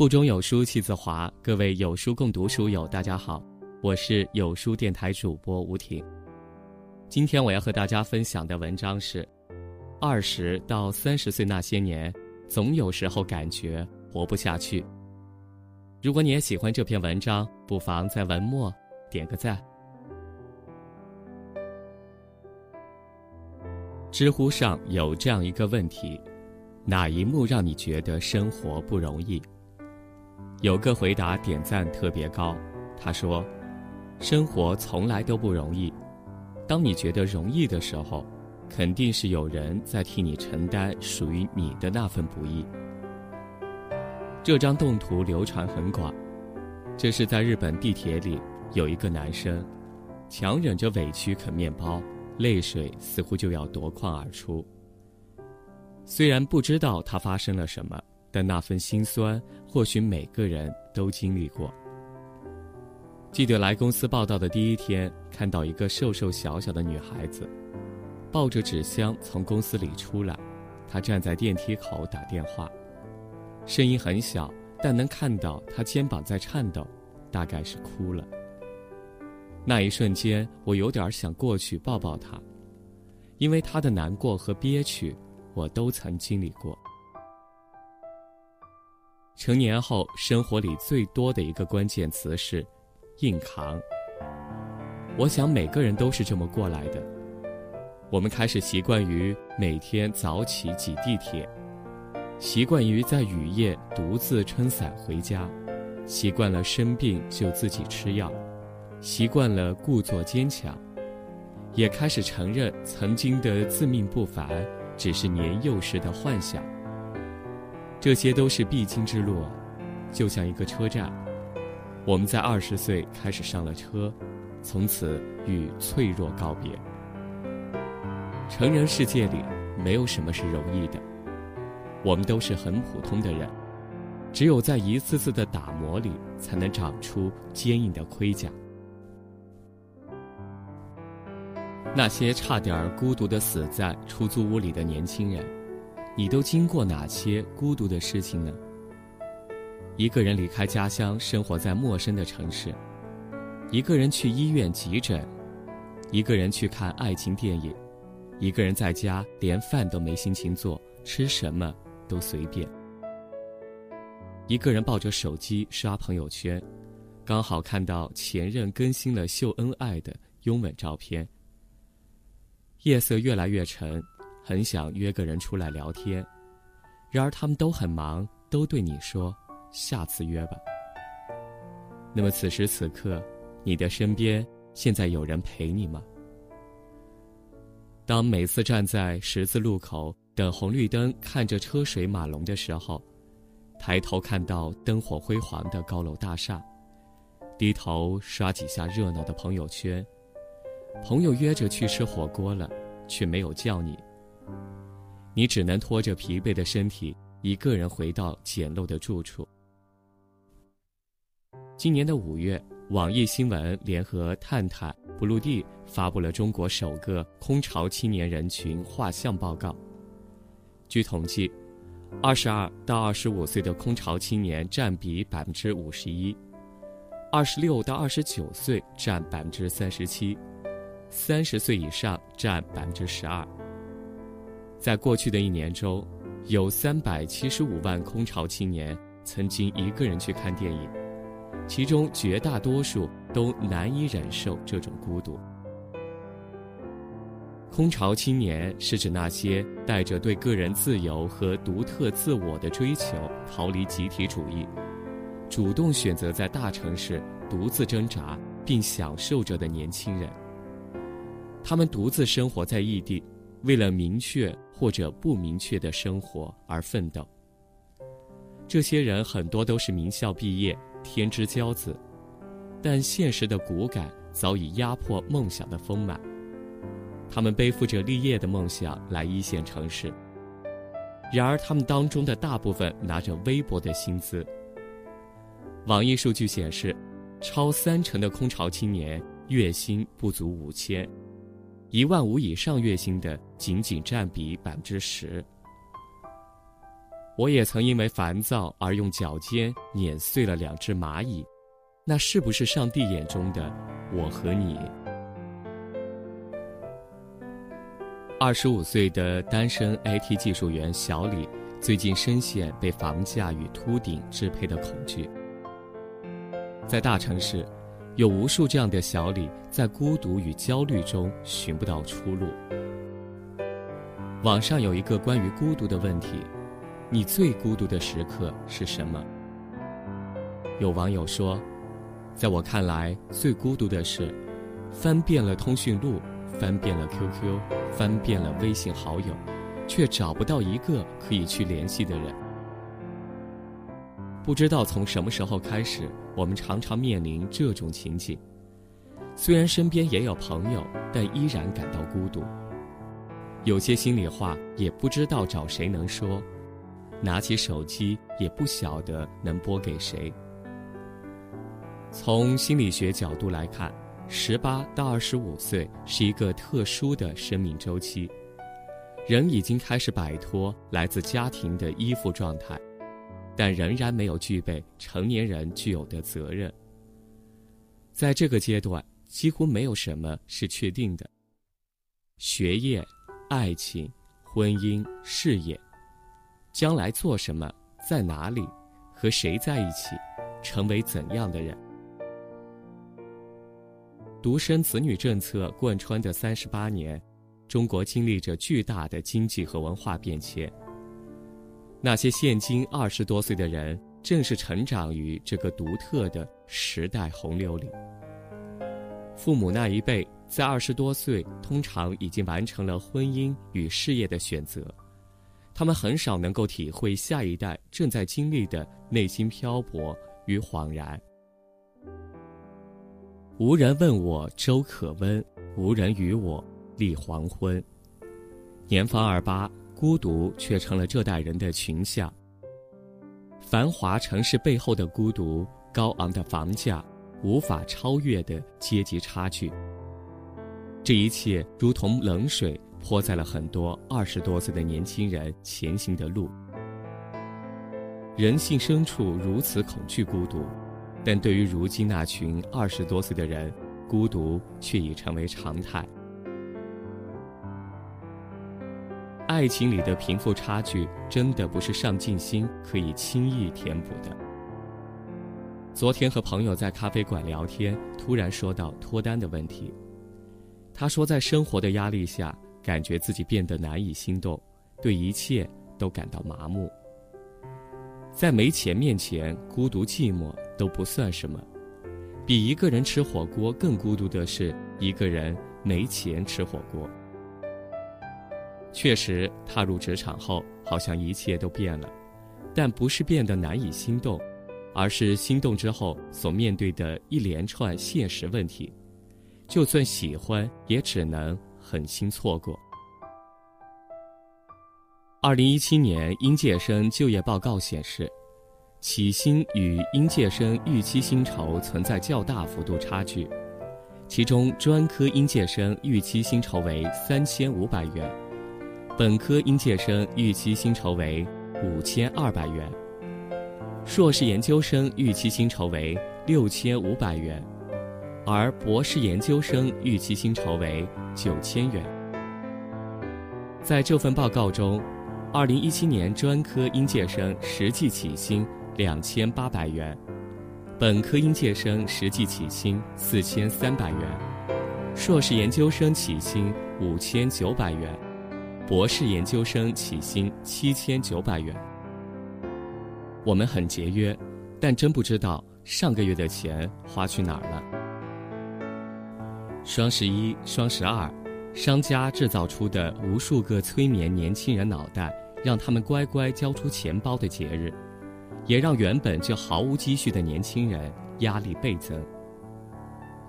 腹中有书气自华，各位有书共读书友，大家好，我是有书电台主播吴婷。今天我要和大家分享的文章是：二十到三十岁那些年，总有时候感觉活不下去。如果你也喜欢这篇文章，不妨在文末点个赞。知乎上有这样一个问题：哪一幕让你觉得生活不容易？有个回答点赞特别高，他说：“生活从来都不容易，当你觉得容易的时候，肯定是有人在替你承担属于你的那份不易。”这张动图流传很广，这是在日本地铁里有一个男生，强忍着委屈啃面包，泪水似乎就要夺眶而出。虽然不知道他发生了什么。但那份心酸，或许每个人都经历过。记得来公司报道的第一天，看到一个瘦瘦小小的女孩子，抱着纸箱从公司里出来，她站在电梯口打电话，声音很小，但能看到她肩膀在颤抖，大概是哭了。那一瞬间，我有点想过去抱抱她，因为她的难过和憋屈，我都曾经历过。成年后，生活里最多的一个关键词是“硬扛”。我想每个人都是这么过来的。我们开始习惯于每天早起挤地铁，习惯于在雨夜独自撑伞回家，习惯了生病就自己吃药，习惯了故作坚强，也开始承认曾经的自命不凡只是年幼时的幻想。这些都是必经之路，就像一个车站，我们在二十岁开始上了车，从此与脆弱告别。成人世界里没有什么是容易的，我们都是很普通的人，只有在一次次的打磨里，才能长出坚硬的盔甲。那些差点孤独的死在出租屋里的年轻人。你都经过哪些孤独的事情呢？一个人离开家乡，生活在陌生的城市；一个人去医院急诊；一个人去看爱情电影；一个人在家连饭都没心情做，吃什么都随便；一个人抱着手机刷朋友圈，刚好看到前任更新了秀恩爱的拥吻照片。夜色越来越沉。很想约个人出来聊天，然而他们都很忙，都对你说：“下次约吧。”那么此时此刻，你的身边现在有人陪你吗？当每次站在十字路口等红绿灯，看着车水马龙的时候，抬头看到灯火辉煌的高楼大厦，低头刷几下热闹的朋友圈，朋友约着去吃火锅了，却没有叫你。你只能拖着疲惫的身体，一个人回到简陋的住处。今年的五月，网易新闻联合探探、不露地发布了中国首个空巢青年人群画像报告。据统计，二十二到二十五岁的空巢青年占比百分之五十一，二十六到二十九岁占百分之三十七，三十岁以上占百分之十二。在过去的一年中，有三百七十五万空巢青年曾经一个人去看电影，其中绝大多数都难以忍受这种孤独。空巢青年是指那些带着对个人自由和独特自我的追求，逃离集体主义，主动选择在大城市独自挣扎并享受着的年轻人。他们独自生活在异地。为了明确或者不明确的生活而奋斗。这些人很多都是名校毕业，天之骄子，但现实的骨感早已压迫梦想的丰满。他们背负着立业的梦想来一线城市，然而他们当中的大部分拿着微薄的薪资。网易数据显示，超三成的空巢青年月薪不足五千。一万五以上月薪的仅仅占比百分之十。我也曾因为烦躁而用脚尖碾碎了两只蚂蚁，那是不是上帝眼中的我和你？二十五岁的单身 IT 技术员小李，最近深陷被房价与秃顶支配的恐惧。在大城市，有无数这样的小李，在孤独与焦虑中寻不到出路。网上有一个关于孤独的问题：你最孤独的时刻是什么？有网友说，在我看来，最孤独的是翻遍了通讯录。翻遍了 QQ，翻遍了微信好友，却找不到一个可以去联系的人。不知道从什么时候开始，我们常常面临这种情景：虽然身边也有朋友，但依然感到孤独。有些心里话也不知道找谁能说，拿起手机也不晓得能拨给谁。从心理学角度来看。十八到二十五岁是一个特殊的生命周期，人已经开始摆脱来自家庭的依附状态，但仍然没有具备成年人具有的责任。在这个阶段，几乎没有什么是确定的。学业、爱情、婚姻、事业，将来做什么，在哪里，和谁在一起，成为怎样的人？独生子女政策贯穿的三十八年，中国经历着巨大的经济和文化变迁。那些现今二十多岁的人，正是成长于这个独特的时代洪流里。父母那一辈在二十多岁，通常已经完成了婚姻与事业的选择，他们很少能够体会下一代正在经历的内心漂泊与恍然。无人问我粥可温，无人与我立黄昏。年方二八，孤独却成了这代人的群像。繁华城市背后的孤独，高昂的房价，无法超越的阶级差距。这一切如同冷水泼在了很多二十多岁的年轻人前行的路。人性深处如此恐惧孤独。但对于如今那群二十多岁的人，孤独却已成为常态。爱情里的贫富差距，真的不是上进心可以轻易填补的。昨天和朋友在咖啡馆聊天，突然说到脱单的问题。他说，在生活的压力下，感觉自己变得难以心动，对一切都感到麻木。在没钱面前，孤独寂寞。都不算什么，比一个人吃火锅更孤独的是一个人没钱吃火锅。确实，踏入职场后，好像一切都变了，但不是变得难以心动，而是心动之后所面对的一连串现实问题，就算喜欢，也只能狠心错过。二零一七年应届生就业报告显示。起薪与应届生预期薪酬存在较大幅度差距，其中专科应届生预期薪酬为三千五百元，本科应届生预期薪酬为五千二百元，硕士研究生预期薪酬为六千五百元，而博士研究生预期薪酬为九千元。在这份报告中，二零一七年专科应届生实际起薪。两千八百元，本科应届生实际起薪四千三百元，硕士研究生起薪五千九百元，博士研究生起薪七千九百元。我们很节约，但真不知道上个月的钱花去哪儿了。双十一、双十二，商家制造出的无数个催眠年轻人脑袋，让他们乖乖交出钱包的节日。也让原本就毫无积蓄的年轻人压力倍增。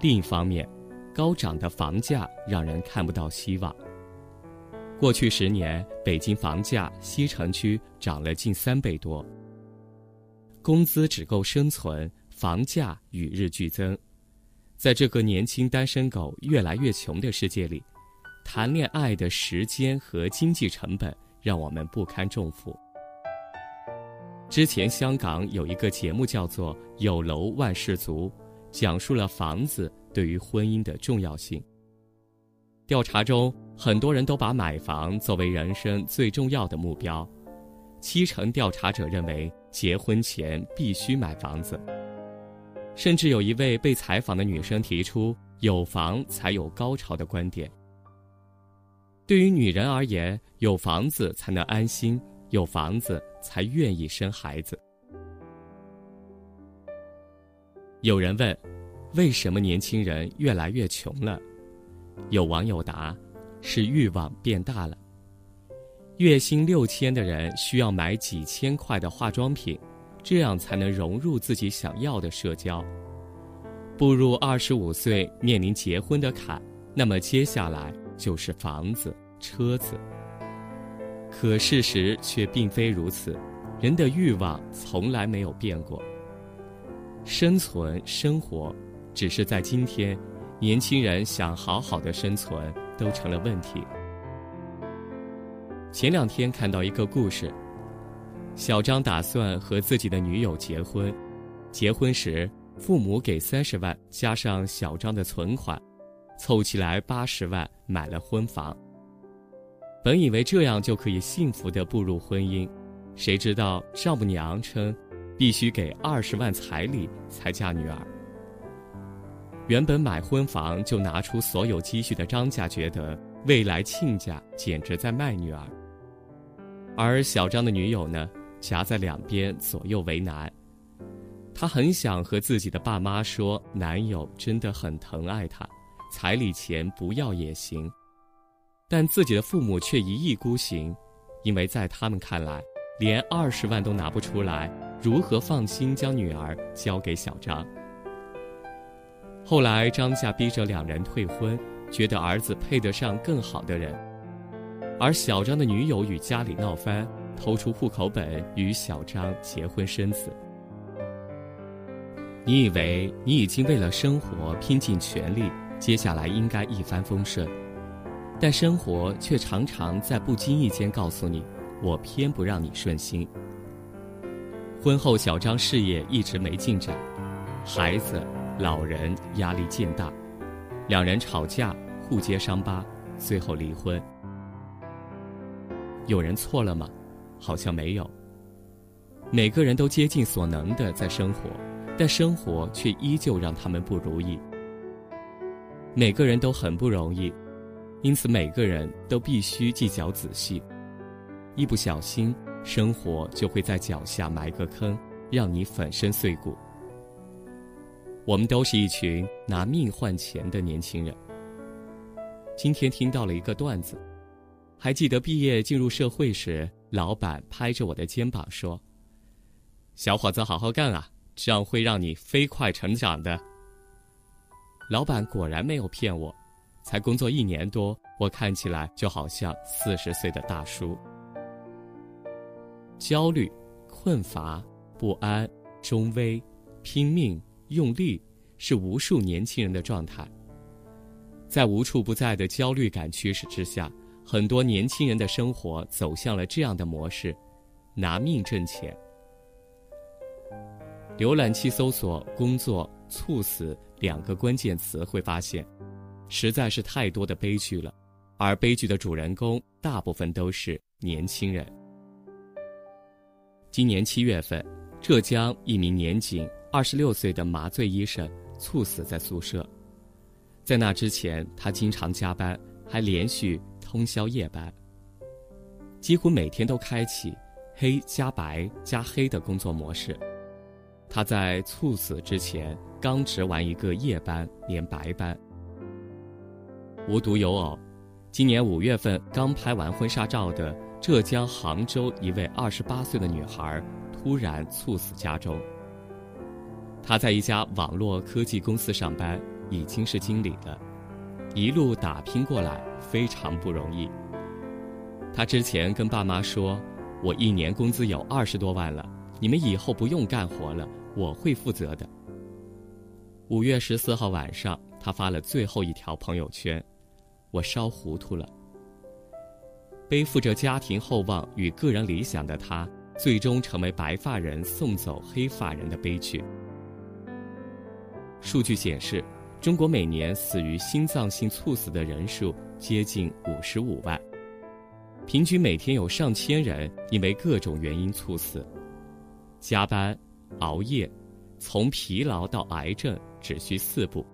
另一方面，高涨的房价让人看不到希望。过去十年，北京房价西城区涨了近三倍多。工资只够生存，房价与日俱增。在这个年轻单身狗越来越穷的世界里，谈恋爱的时间和经济成本让我们不堪重负。之前香港有一个节目叫做《有楼万事足》，讲述了房子对于婚姻的重要性。调查中，很多人都把买房作为人生最重要的目标，七成调查者认为结婚前必须买房子。甚至有一位被采访的女生提出“有房才有高潮”的观点。对于女人而言，有房子才能安心，有房子才愿意生孩子。有人问：“为什么年轻人越来越穷了？”有网友答：“是欲望变大了。月薪六千的人需要买几千块的化妆品。”这样才能融入自己想要的社交。步入二十五岁，面临结婚的坎，那么接下来就是房子、车子。可事实却并非如此，人的欲望从来没有变过。生存、生活，只是在今天，年轻人想好好的生存都成了问题。前两天看到一个故事。小张打算和自己的女友结婚，结婚时父母给三十万，加上小张的存款，凑起来八十万买了婚房。本以为这样就可以幸福的步入婚姻，谁知道丈母娘称必须给二十万彩礼才嫁女儿。原本买婚房就拿出所有积蓄的张家觉得未来亲家简直在卖女儿，而小张的女友呢？夹在两边，左右为难。她很想和自己的爸妈说，男友真的很疼爱她，彩礼钱不要也行。但自己的父母却一意孤行，因为在他们看来，连二十万都拿不出来，如何放心将女儿交给小张？后来张家逼着两人退婚，觉得儿子配得上更好的人，而小张的女友与家里闹翻。偷出户口本与小张结婚生子。你以为你已经为了生活拼尽全力，接下来应该一帆风顺，但生活却常常在不经意间告诉你：“我偏不让你顺心。”婚后，小张事业一直没进展，孩子、老人压力渐大，两人吵架，互揭伤疤，最后离婚。有人错了吗？好像没有。每个人都竭尽所能的在生活，但生活却依旧让他们不如意。每个人都很不容易，因此每个人都必须计较仔细，一不小心，生活就会在脚下埋个坑，让你粉身碎骨。我们都是一群拿命换钱的年轻人。今天听到了一个段子，还记得毕业进入社会时。老板拍着我的肩膀说：“小伙子，好好干啊，这样会让你飞快成长的。”老板果然没有骗我，才工作一年多，我看起来就好像四十岁的大叔。焦虑、困乏、不安、中危、拼命、用力，是无数年轻人的状态。在无处不在的焦虑感驱使之下。很多年轻人的生活走向了这样的模式：拿命挣钱。浏览器搜索“工作猝死”两个关键词，会发现，实在是太多的悲剧了，而悲剧的主人公大部分都是年轻人。今年七月份，浙江一名年仅二十六岁的麻醉医生猝死在宿舍，在那之前，他经常加班，还连续。通宵夜班，几乎每天都开启黑加白加黑的工作模式。他在猝死之前刚值完一个夜班，连白班。无独有偶，今年五月份刚拍完婚纱照的浙江杭州一位二十八岁的女孩突然猝死家中。他在一家网络科技公司上班，已经是经理了。一路打拼过来非常不容易。他之前跟爸妈说：“我一年工资有二十多万了，你们以后不用干活了，我会负责的。”五月十四号晚上，他发了最后一条朋友圈：“我烧糊涂了。”背负着家庭厚望与个人理想的他，最终成为白发人送走黑发人的悲剧。数据显示，中国每年死于心脏性猝死的人数接近五十五万，平均每天有上千人因为各种原因猝死。加班、熬夜，从疲劳到癌症只需四步：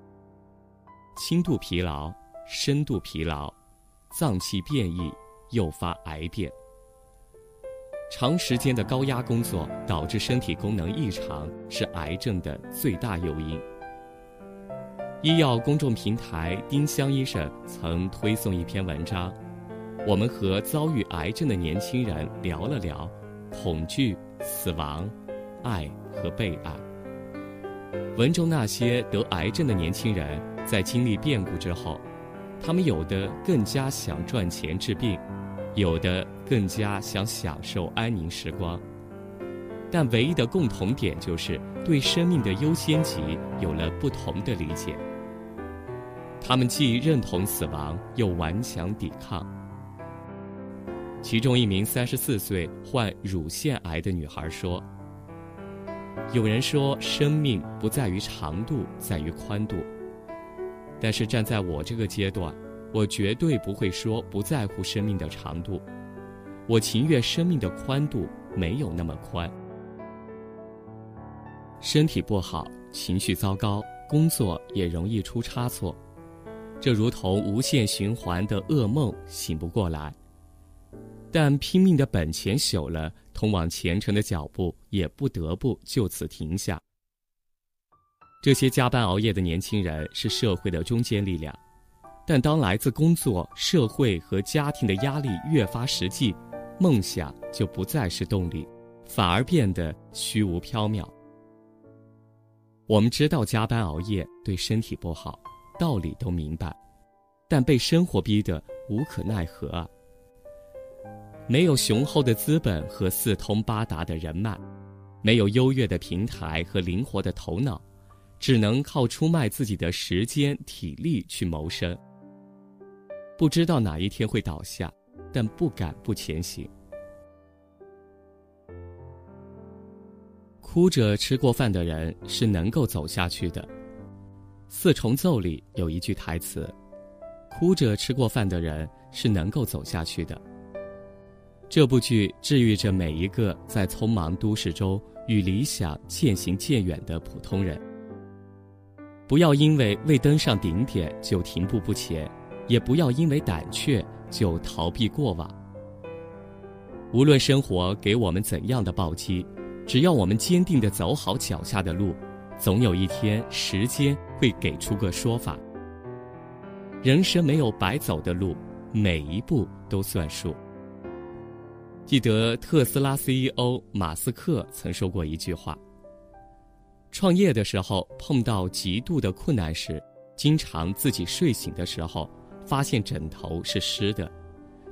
轻度疲劳、深度疲劳、脏器变异诱发癌变。长时间的高压工作导致身体功能异常，是癌症的最大诱因。医药公众平台丁香医生曾推送一篇文章，我们和遭遇癌症的年轻人聊了聊恐惧、死亡、爱和被爱。文中那些得癌症的年轻人，在经历变故之后，他们有的更加想赚钱治病。有的更加想享受安宁时光，但唯一的共同点就是对生命的优先级有了不同的理解。他们既认同死亡，又顽强抵抗。其中一名三十四岁患乳腺癌的女孩说：“有人说生命不在于长度，在于宽度。但是站在我这个阶段。”我绝对不会说不在乎生命的长度，我情愿生命的宽度没有那么宽。身体不好，情绪糟糕，工作也容易出差错，这如同无限循环的噩梦，醒不过来。但拼命的本钱朽了，通往前程的脚步也不得不就此停下。这些加班熬夜的年轻人是社会的中坚力量。但当来自工作、社会和家庭的压力越发实际，梦想就不再是动力，反而变得虚无缥缈。我们知道加班熬夜对身体不好，道理都明白，但被生活逼得无可奈何啊！没有雄厚的资本和四通八达的人脉，没有优越的平台和灵活的头脑，只能靠出卖自己的时间、体力去谋生。不知道哪一天会倒下，但不敢不前行。哭着吃过饭的人是能够走下去的。四重奏里有一句台词：“哭着吃过饭的人是能够走下去的。”这部剧治愈着每一个在匆忙都市中与理想渐行渐远的普通人。不要因为未登上顶点就停步不前。也不要因为胆怯就逃避过往。无论生活给我们怎样的暴击，只要我们坚定地走好脚下的路，总有一天时间会给出个说法。人生没有白走的路，每一步都算数。记得特斯拉 CEO 马斯克曾说过一句话：创业的时候碰到极度的困难时，经常自己睡醒的时候。发现枕头是湿的，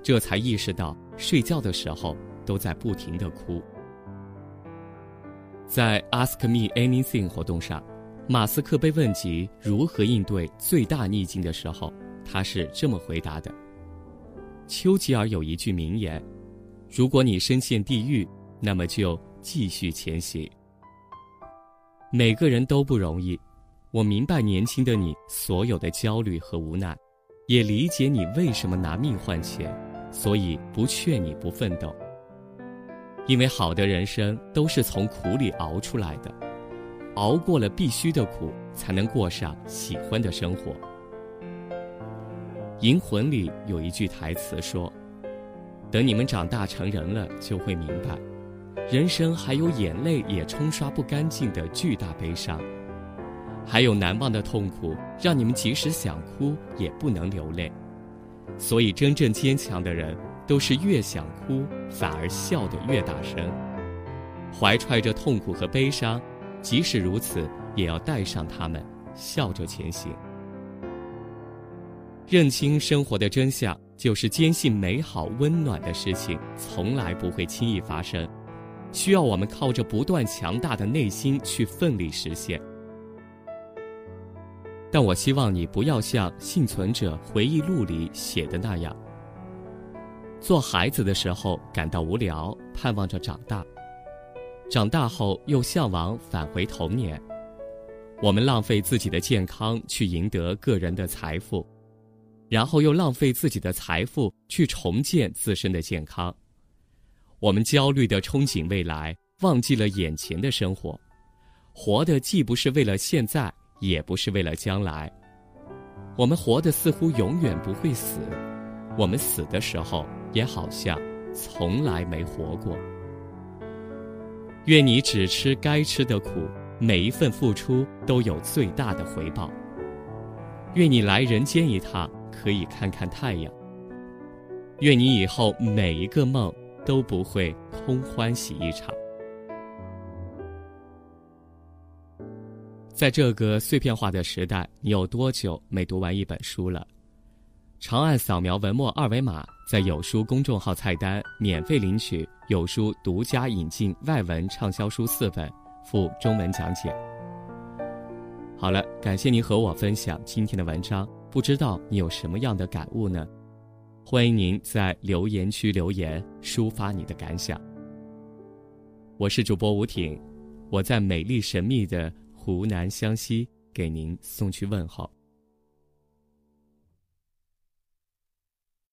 这才意识到睡觉的时候都在不停的哭。在 Ask Me Anything 活动上，马斯克被问及如何应对最大逆境的时候，他是这么回答的：“丘吉尔有一句名言，如果你深陷地狱，那么就继续前行。每个人都不容易，我明白年轻的你所有的焦虑和无奈。”也理解你为什么拿命换钱，所以不劝你不奋斗。因为好的人生都是从苦里熬出来的，熬过了必须的苦，才能过上喜欢的生活。《银魂》里有一句台词说：“等你们长大成人了，就会明白，人生还有眼泪也冲刷不干净的巨大悲伤。”还有难忘的痛苦，让你们即使想哭也不能流泪。所以，真正坚强的人，都是越想哭反而笑得越大声。怀揣着痛苦和悲伤，即使如此，也要带上他们，笑着前行。认清生活的真相，就是坚信美好温暖的事情从来不会轻易发生，需要我们靠着不断强大的内心去奋力实现。但我希望你不要像幸存者回忆录里写的那样：做孩子的时候感到无聊，盼望着长大；长大后又向往返回童年。我们浪费自己的健康去赢得个人的财富，然后又浪费自己的财富去重建自身的健康。我们焦虑地憧憬未来，忘记了眼前的生活。活的既不是为了现在，也不是为了将来。我们活的似乎永远不会死，我们死的时候也好像从来没活过。愿你只吃该吃的苦。每一份付出都有最大的回报。愿你来人间一趟，可以看看太阳。愿你以后每一个梦都不会空欢喜一场。在这个碎片化的时代，你有多久没读完一本书了？长按扫描文末二维码，在有书公众号菜单免费领取有书独家引进外文畅销书四本。附中文讲解。好了，感谢您和我分享今天的文章，不知道你有什么样的感悟呢？欢迎您在留言区留言，抒发你的感想。我是主播吴挺，我在美丽神秘的湖南湘西给您送去问候。